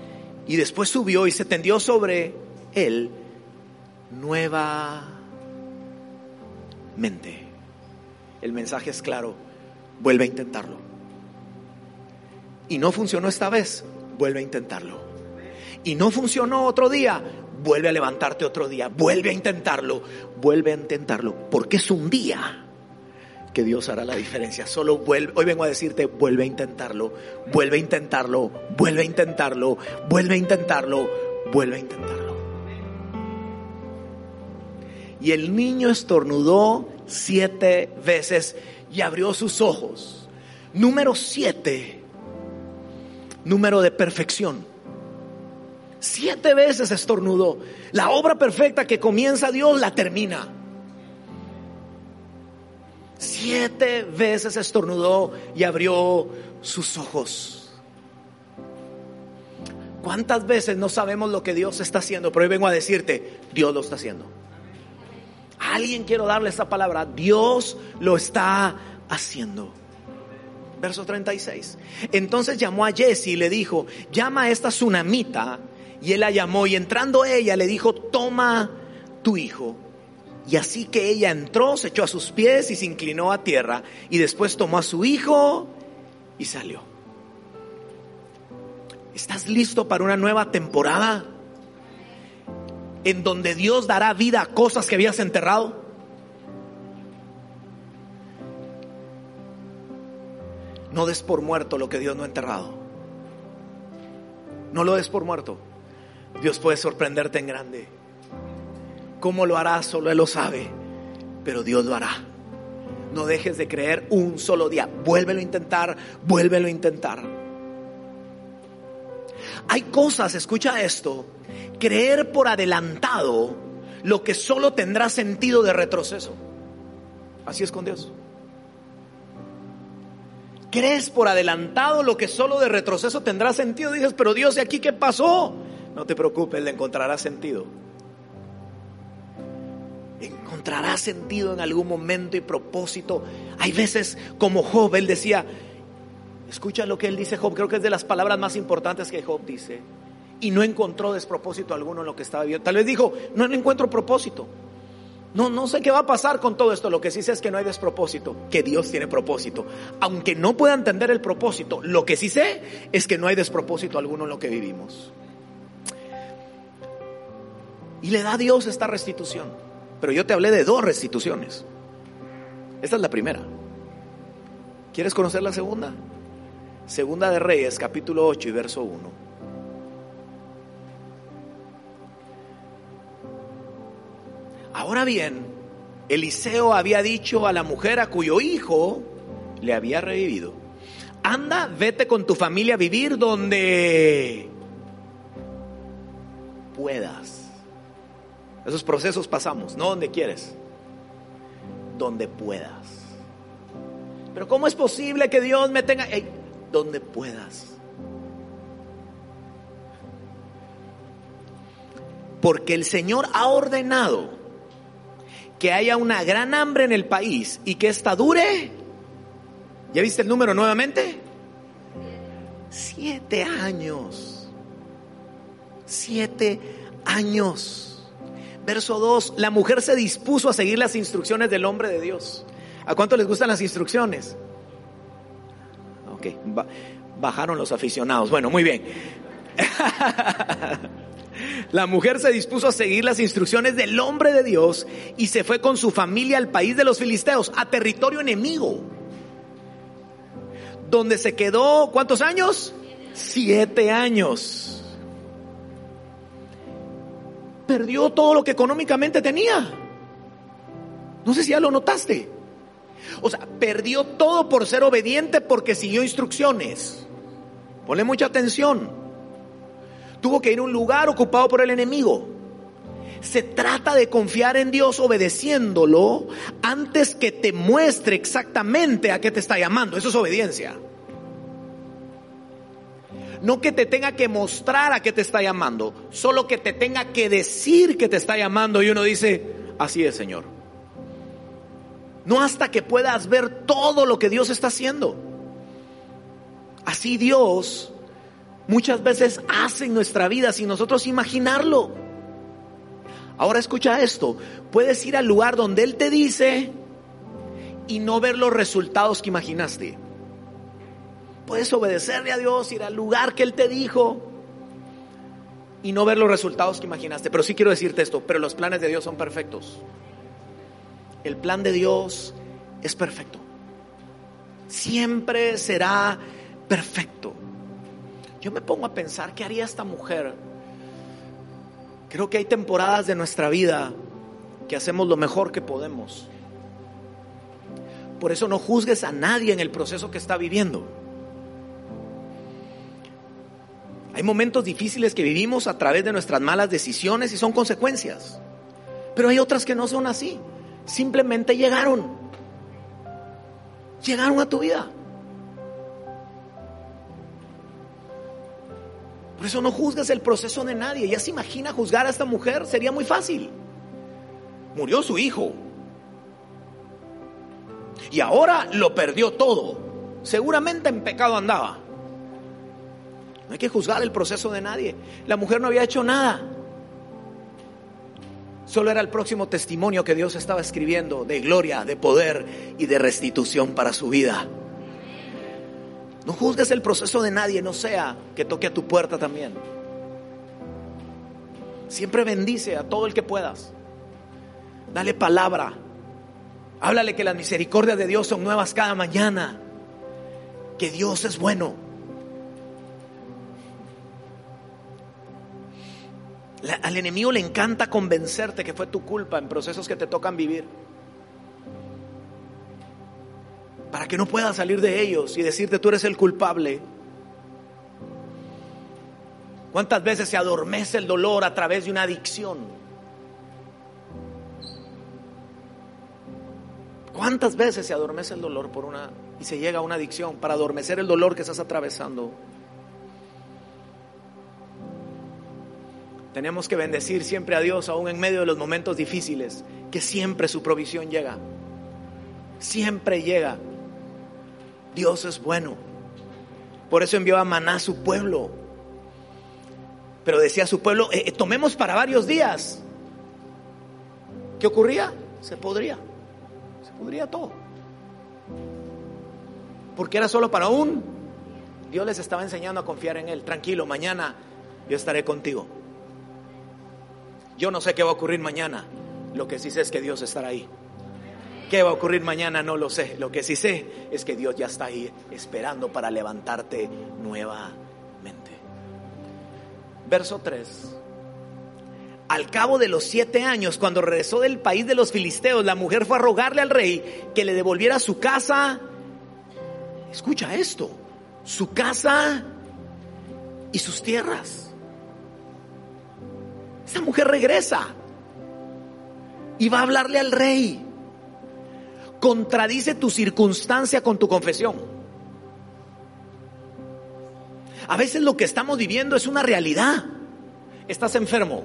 y después subió y se tendió sobre él nuevamente. El mensaje es claro, vuelve a intentarlo. Y no funcionó esta vez, vuelve a intentarlo. Y no funcionó otro día, vuelve a levantarte otro día, vuelve a intentarlo, vuelve a intentarlo, porque es un día que Dios hará la diferencia. Solo vuelve, hoy vengo a decirte, vuelve a intentarlo, vuelve a intentarlo, vuelve a intentarlo, vuelve a intentarlo, vuelve a intentarlo. Y el niño estornudó siete veces y abrió sus ojos. Número siete, número de perfección. Siete veces estornudó. La obra perfecta que comienza Dios la termina. Siete veces estornudó y abrió sus ojos. ¿Cuántas veces no sabemos lo que Dios está haciendo? Pero hoy vengo a decirte, Dios lo está haciendo. alguien quiero darle esta palabra, Dios lo está haciendo. Verso 36. Entonces llamó a Jesse y le dijo, llama a esta tsunamita. Y él la llamó y entrando ella le dijo, toma tu hijo. Y así que ella entró, se echó a sus pies y se inclinó a tierra y después tomó a su hijo y salió. ¿Estás listo para una nueva temporada? En donde Dios dará vida a cosas que habías enterrado. No des por muerto lo que Dios no ha enterrado. No lo des por muerto. Dios puede sorprenderte en grande. ¿Cómo lo hará? Solo Él lo sabe, pero Dios lo hará. No dejes de creer un solo día. Vuélvelo a intentar, vuélvelo a intentar. Hay cosas, escucha esto, creer por adelantado lo que solo tendrá sentido de retroceso. Así es con Dios. Crees por adelantado lo que solo de retroceso tendrá sentido. Dices, pero Dios, ¿y aquí qué pasó? No te preocupes, le encontrará sentido encontrará sentido en algún momento y propósito. Hay veces como Job, él decía, escucha lo que él dice Job, creo que es de las palabras más importantes que Job dice. Y no encontró despropósito alguno en lo que estaba viendo. Tal vez dijo, no, no encuentro propósito. No, no sé qué va a pasar con todo esto. Lo que sí sé es que no hay despropósito, que Dios tiene propósito. Aunque no pueda entender el propósito, lo que sí sé es que no hay despropósito alguno en lo que vivimos. Y le da a Dios esta restitución. Pero yo te hablé de dos restituciones. Esta es la primera. ¿Quieres conocer la segunda? Segunda de Reyes, capítulo 8 y verso 1. Ahora bien, Eliseo había dicho a la mujer a cuyo hijo le había revivido, anda, vete con tu familia a vivir donde puedas. Esos procesos pasamos, no donde quieres, donde puedas. Pero ¿cómo es posible que Dios me tenga... donde puedas. Porque el Señor ha ordenado que haya una gran hambre en el país y que esta dure. ¿Ya viste el número nuevamente? Siete años. Siete años. Verso 2. La mujer se dispuso a seguir las instrucciones del hombre de Dios. ¿A cuánto les gustan las instrucciones? Ok, bajaron los aficionados. Bueno, muy bien. <laughs> La mujer se dispuso a seguir las instrucciones del hombre de Dios y se fue con su familia al país de los filisteos, a territorio enemigo, donde se quedó, ¿cuántos años? Siete años. Perdió todo lo que económicamente tenía. No sé si ya lo notaste. O sea, perdió todo por ser obediente porque siguió instrucciones. Ponle mucha atención tuvo que ir a un lugar ocupado por el enemigo. Se trata de confiar en Dios obedeciéndolo antes que te muestre exactamente a qué te está llamando. Eso es obediencia. No que te tenga que mostrar a qué te está llamando, solo que te tenga que decir que te está llamando y uno dice, así es Señor. No hasta que puedas ver todo lo que Dios está haciendo. Así Dios muchas veces hace en nuestra vida sin nosotros imaginarlo. Ahora escucha esto, puedes ir al lugar donde Él te dice y no ver los resultados que imaginaste. Puedes obedecerle a Dios, ir al lugar que Él te dijo y no ver los resultados que imaginaste. Pero sí quiero decirte esto, pero los planes de Dios son perfectos. El plan de Dios es perfecto. Siempre será perfecto. Yo me pongo a pensar, ¿qué haría esta mujer? Creo que hay temporadas de nuestra vida que hacemos lo mejor que podemos. Por eso no juzgues a nadie en el proceso que está viviendo. Hay momentos difíciles que vivimos a través de nuestras malas decisiones y son consecuencias. Pero hay otras que no son así. Simplemente llegaron. Llegaron a tu vida. Por eso no juzgas el proceso de nadie. Ya se imagina juzgar a esta mujer, sería muy fácil. Murió su hijo. Y ahora lo perdió todo. Seguramente en pecado andaba. No hay que juzgar el proceso de nadie. La mujer no había hecho nada. Solo era el próximo testimonio que Dios estaba escribiendo de gloria, de poder y de restitución para su vida. No juzgues el proceso de nadie, no sea que toque a tu puerta también. Siempre bendice a todo el que puedas. Dale palabra. Háblale que las misericordias de Dios son nuevas cada mañana. Que Dios es bueno. Al enemigo le encanta convencerte que fue tu culpa en procesos que te tocan vivir. para que no puedas salir de ellos y decirte tú eres el culpable. ¿Cuántas veces se adormece el dolor a través de una adicción? ¿Cuántas veces se adormece el dolor por una y se llega a una adicción para adormecer el dolor que estás atravesando? Tenemos que bendecir siempre a Dios aún en medio de los momentos difíciles, que siempre su provisión llega. Siempre llega. Dios es bueno. Por eso envió a Maná a su pueblo. Pero decía su pueblo, eh, eh, tomemos para varios días. ¿Qué ocurría? Se podría. Se podría todo. Porque era solo para un. Dios les estaba enseñando a confiar en Él. Tranquilo, mañana yo estaré contigo. Yo no sé qué va a ocurrir mañana. Lo que sí sé es que Dios estará ahí. ¿Qué va a ocurrir mañana? No lo sé. Lo que sí sé es que Dios ya está ahí esperando para levantarte nuevamente. Verso 3. Al cabo de los siete años, cuando regresó del país de los filisteos, la mujer fue a rogarle al rey que le devolviera su casa. Escucha esto, su casa y sus tierras. Esta mujer regresa y va a hablarle al rey. Contradice tu circunstancia con tu confesión. A veces lo que estamos viviendo es una realidad. Estás enfermo,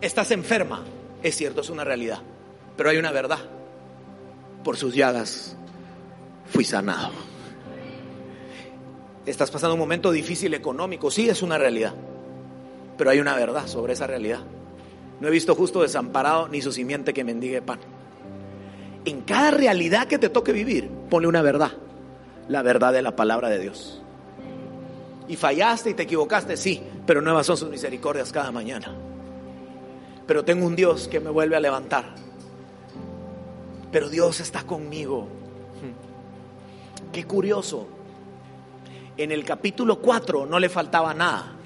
estás enferma, es cierto, es una realidad, pero hay una verdad. Por sus llagas fui sanado. Estás pasando un momento difícil económico, sí, es una realidad, pero hay una verdad sobre esa realidad. No he visto justo desamparado ni su simiente que mendigue pan. En cada realidad que te toque vivir, ponle una verdad, la verdad de la palabra de Dios. Y fallaste y te equivocaste, sí, pero nuevas son sus misericordias cada mañana. Pero tengo un Dios que me vuelve a levantar. Pero Dios está conmigo. Qué curioso. En el capítulo 4 no le faltaba nada.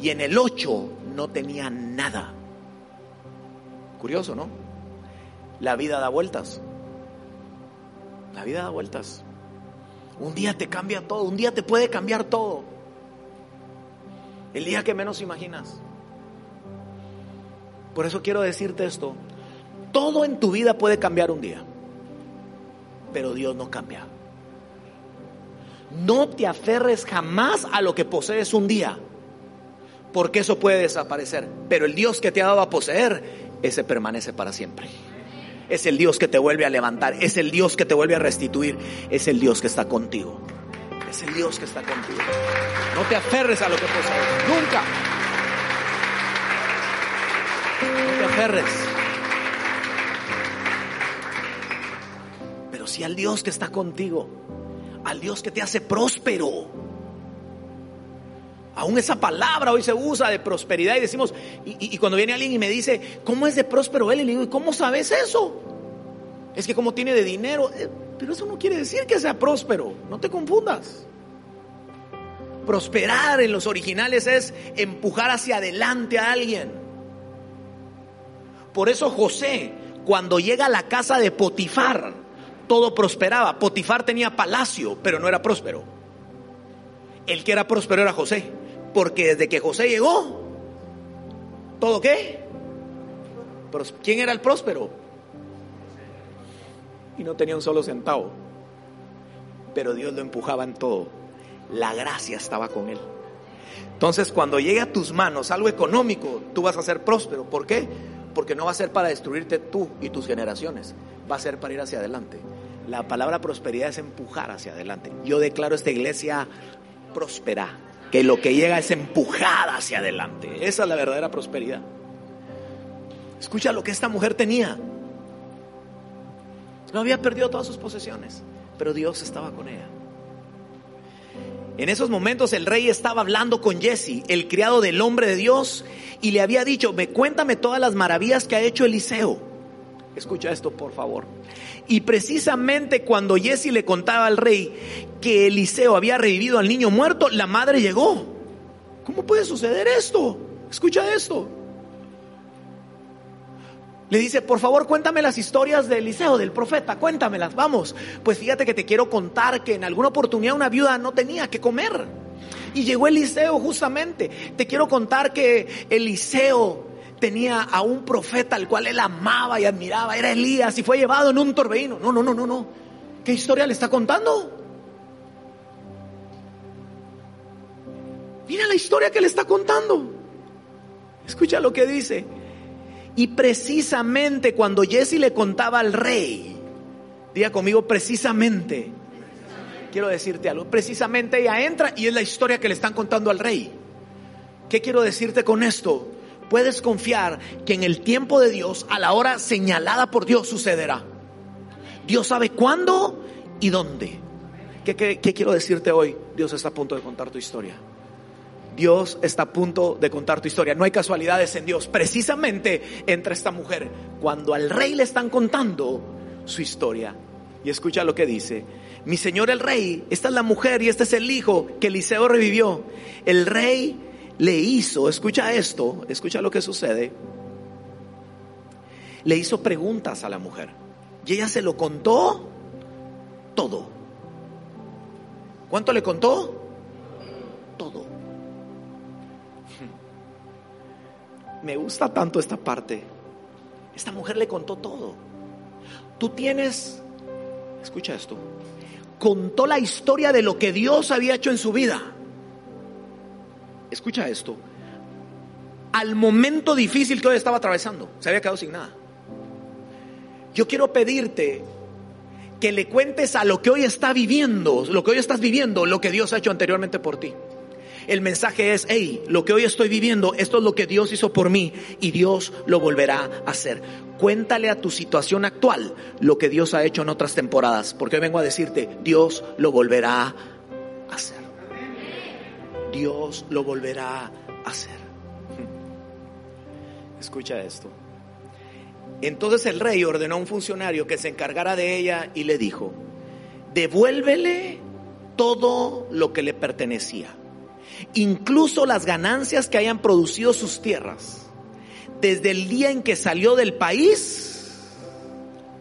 Y en el 8 no tenía nada. Curioso, ¿no? La vida da vueltas. La vida da vueltas. Un día te cambia todo, un día te puede cambiar todo. El día que menos imaginas. Por eso quiero decirte esto. Todo en tu vida puede cambiar un día. Pero Dios no cambia. No te aferres jamás a lo que posees un día porque eso puede desaparecer. Pero el Dios que te ha dado a poseer, ese permanece para siempre. Es el Dios que te vuelve a levantar, es el Dios que te vuelve a restituir, es el Dios que está contigo. Es el Dios que está contigo. No te aferres a lo que posees, nunca. No te aferres. Pero sí al Dios que está contigo, al Dios que te hace próspero Aún esa palabra hoy se usa de prosperidad y decimos, y, cuando viene alguien y me dice, ¿cómo es de próspero él? Y le digo, ¿cómo sabes eso? Es que como tiene de dinero, eh, pero eso no quiere decir que sea próspero, no te confundas. Prosperar en los originales es empujar hacia adelante a alguien. Por eso José, cuando llega a la casa de Potifar, todo prosperaba. Potifar tenía palacio, pero no era próspero. El que era próspero era José. Porque desde que José llegó, ¿todo qué? ¿Quién era el próspero? Y no tenía un solo centavo. Pero Dios lo empujaba en todo. La gracia estaba con él. Entonces, cuando llegue a tus manos algo económico, tú vas a ser próspero. ¿Por qué? Porque no va a ser para destruirte tú y tus generaciones. Va a ser para ir hacia adelante. La palabra prosperidad es empujar hacia adelante. Yo declaro esta iglesia próspera que lo que llega es empujada hacia adelante. Esa es la verdadera prosperidad. Escucha lo que esta mujer tenía. No había perdido todas sus posesiones, pero Dios estaba con ella. En esos momentos el rey estaba hablando con Jesse, el criado del hombre de Dios, y le había dicho, me cuéntame todas las maravillas que ha hecho Eliseo. Escucha esto, por favor. Y precisamente cuando Jesse le contaba al rey que Eliseo había revivido al niño muerto, la madre llegó. ¿Cómo puede suceder esto? Escucha esto. Le dice, por favor, cuéntame las historias de Eliseo, del profeta, cuéntamelas, vamos. Pues fíjate que te quiero contar que en alguna oportunidad una viuda no tenía que comer. Y llegó Eliseo justamente. Te quiero contar que Eliseo tenía a un profeta al cual él amaba y admiraba, era Elías y fue llevado en un torbellino. No, no, no, no, no. ¿Qué historia le está contando? Mira la historia que le está contando. Escucha lo que dice. Y precisamente cuando Jesse le contaba al rey, diga conmigo precisamente, quiero decirte algo, precisamente ella entra y es la historia que le están contando al rey. ¿Qué quiero decirte con esto? Puedes confiar que en el tiempo de Dios, a la hora señalada por Dios, sucederá. Dios sabe cuándo y dónde. ¿Qué, quiero decirte hoy? Dios está a punto de contar tu historia. Dios está a punto de contar tu historia. No hay casualidades en Dios. Precisamente entre esta mujer, cuando al rey le están contando su historia. Y escucha lo que dice. Mi señor el rey, esta es la mujer y este es el hijo que Eliseo revivió. El rey le hizo, escucha esto, escucha lo que sucede, le hizo preguntas a la mujer. Y ella se lo contó todo. ¿Cuánto le contó? Todo. Me gusta tanto esta parte. Esta mujer le contó todo. Tú tienes, escucha esto, contó la historia de lo que Dios había hecho en su vida. Escucha esto. Al momento difícil que hoy estaba atravesando, se había quedado sin nada. Yo quiero pedirte que le cuentes a lo que hoy está viviendo, lo que hoy estás viviendo, lo que Dios ha hecho anteriormente por ti. El mensaje es, hey, lo que hoy estoy viviendo, esto es lo que Dios hizo por mí y Dios lo volverá a hacer. Cuéntale a tu situación actual lo que Dios ha hecho en otras temporadas, porque hoy vengo a decirte, Dios lo volverá a hacer. Dios lo volverá a hacer. Escucha esto. Entonces el rey ordenó a un funcionario que se encargara de ella y le dijo, devuélvele todo lo que le pertenecía, incluso las ganancias que hayan producido sus tierras, desde el día en que salió del país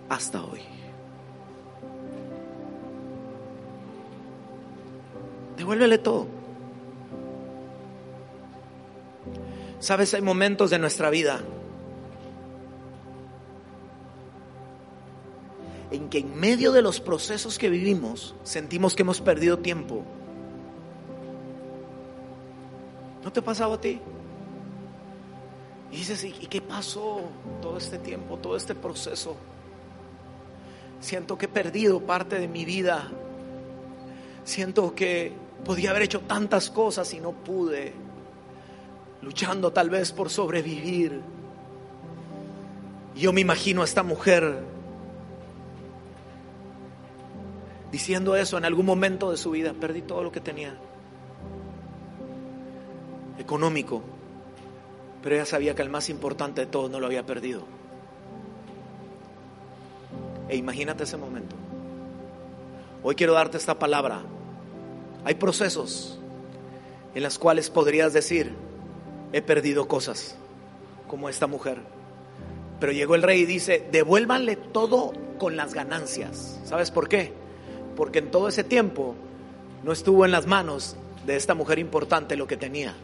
hasta hoy. Devuélvele todo. Sabes, hay momentos de nuestra vida en que en medio de los procesos que vivimos sentimos que hemos perdido tiempo. ¿No te ha pasado a ti? Y dices, ¿y qué pasó todo este tiempo, todo este proceso? Siento que he perdido parte de mi vida. Siento que podía haber hecho tantas cosas y no pude. Luchando tal vez por sobrevivir. Yo me imagino a esta mujer diciendo eso en algún momento de su vida. Perdí todo lo que tenía. Económico. Pero ella sabía que el más importante de todo no lo había perdido. E imagínate ese momento. Hoy quiero darte esta palabra. Hay procesos en los cuales podrías decir, he perdido cosas, como esta mujer. Pero llegó el rey y dice, devuélvanle todo con las ganancias. ¿Sabes por qué? porque en todo ese tiempo no estuvo en las manos de esta mujer importante lo que tenía,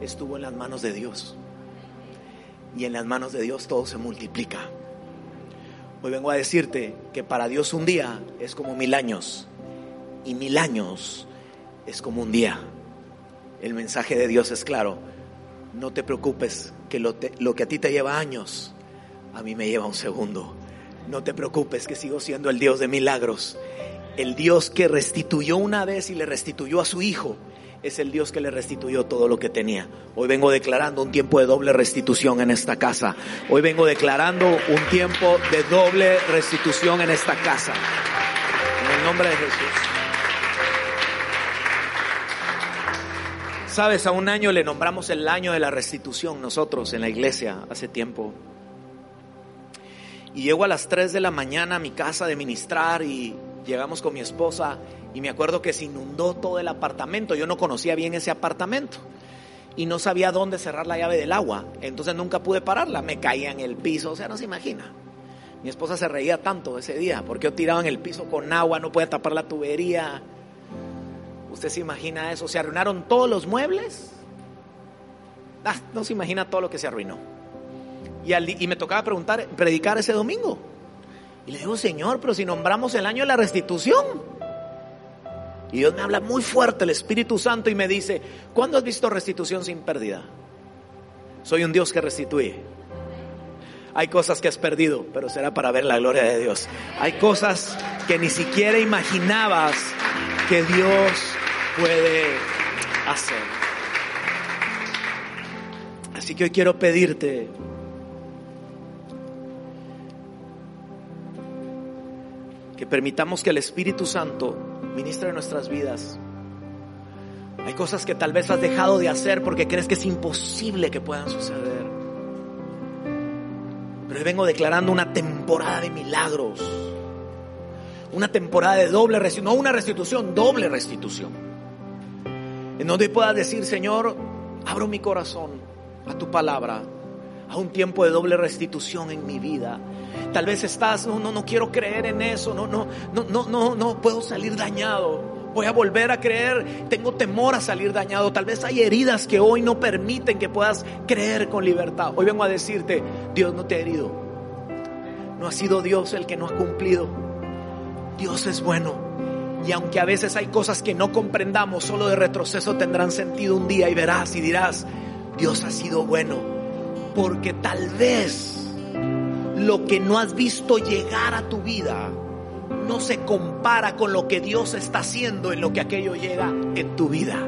estuvo en las manos de Dios. Y en las manos de Dios todo se multiplica. Hoy vengo a decirte que para Dios un día es como mil años y mil años es como un día. El mensaje de Dios es claro. No te preocupes que lo, lo que a ti te lleva años, a mí me lleva un segundo. No te preocupes que sigo siendo el Dios de milagros el Dios que restituyó una vez y le restituyó a su hijo, es el Dios que le restituyó todo lo que tenía. Hoy vengo declarando un tiempo de doble restitución en esta casa. Hoy vengo declarando un tiempo de doble restitución en esta casa. En el nombre de Jesús. Sabes, a un año le nombramos el año de la restitución nosotros en la iglesia hace tiempo. Y llego a las 3 de la mañana a mi casa de ministrar y llegamos con mi esposa y me acuerdo que se inundó todo el apartamento. Yo no conocía bien ese apartamento y no sabía dónde cerrar la llave del agua. Entonces nunca pude pararla. Me caía en el piso, o sea, no se imagina. Mi esposa se reía tanto ese día porque yo tiraba en el piso con agua, no podía tapar la tubería. ¿Usted se imagina eso? Se arruinaron todos los muebles. Ah, no se imagina todo lo que se arruinó. Y, y me tocaba preguntar, predicar ese domingo. Y le digo, Señor, pero si nombramos el año de la restitución. Y Dios me habla muy fuerte, el Espíritu Santo, y me dice, ¿cuándo has visto restitución sin pérdida? Soy un Dios que restituye. Hay cosas que has perdido, pero será para ver la gloria de Dios. Hay cosas que ni siquiera imaginabas que Dios puede hacer. Así que hoy quiero pedirte que permitamos que el Espíritu Santo ministre nuestras vidas. Hay cosas que tal vez has dejado de hacer porque crees que es imposible que puedan suceder. Pero vengo declarando una temporada de milagros. Una temporada de doble restitución, no una restitución, doble restitución. En donde puedas decir, Señor, abro mi corazón a tu palabra, a un tiempo de doble restitución en mi vida. Tal vez estás, no, no, no quiero creer en eso, no, no, no, no, no, no puedo salir dañado. Voy a volver a creer, tengo temor a salir dañado. Tal vez hay heridas que hoy no permiten que puedas creer con libertad. Hoy vengo a decirte, Dios no te ha herido. No ha sido Dios el que no ha cumplido. Dios es bueno. Y aunque a veces hay cosas que no comprendamos, solo de retroceso tendrán sentido un día y verás y dirás, Dios ha sido bueno. Porque tal vez lo que no has visto llegar a tu vida no se compara con lo que Dios está haciendo en lo que aquello llega en tu vida.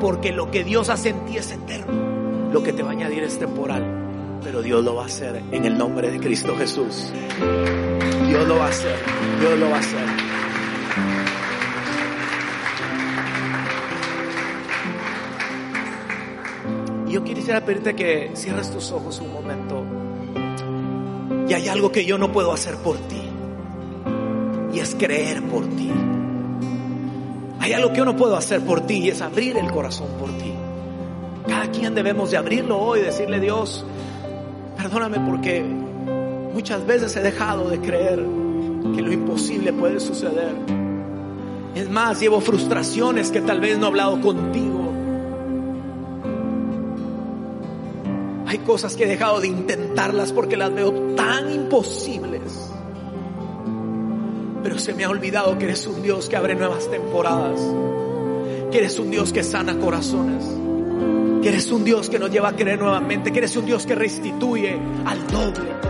Porque lo que Dios hace en ti es eterno. Lo que te va a añadir es temporal. Pero Dios lo va a hacer en el nombre de Cristo Jesús. Dios lo va a hacer. Dios lo va a hacer. Yo quisiera pedirte que cierres tus ojos un momento. Y hay algo que yo no puedo hacer por ti. Y es creer por ti. Hay algo que yo no puedo hacer por ti y es abrir el corazón por ti. Cada quien debemos de abrirlo hoy decirle Dios, perdóname porque muchas veces he dejado de creer que lo imposible puede suceder. Es más, llevo frustraciones que tal vez no he hablado contigo. Hay cosas que he dejado de intentarlas porque las veo tan imposibles. Pero se me ha olvidado que eres un Dios que abre nuevas temporadas. Que eres un Dios que sana corazones. Que eres un Dios que nos lleva a creer nuevamente. Que eres un Dios que restituye al doble.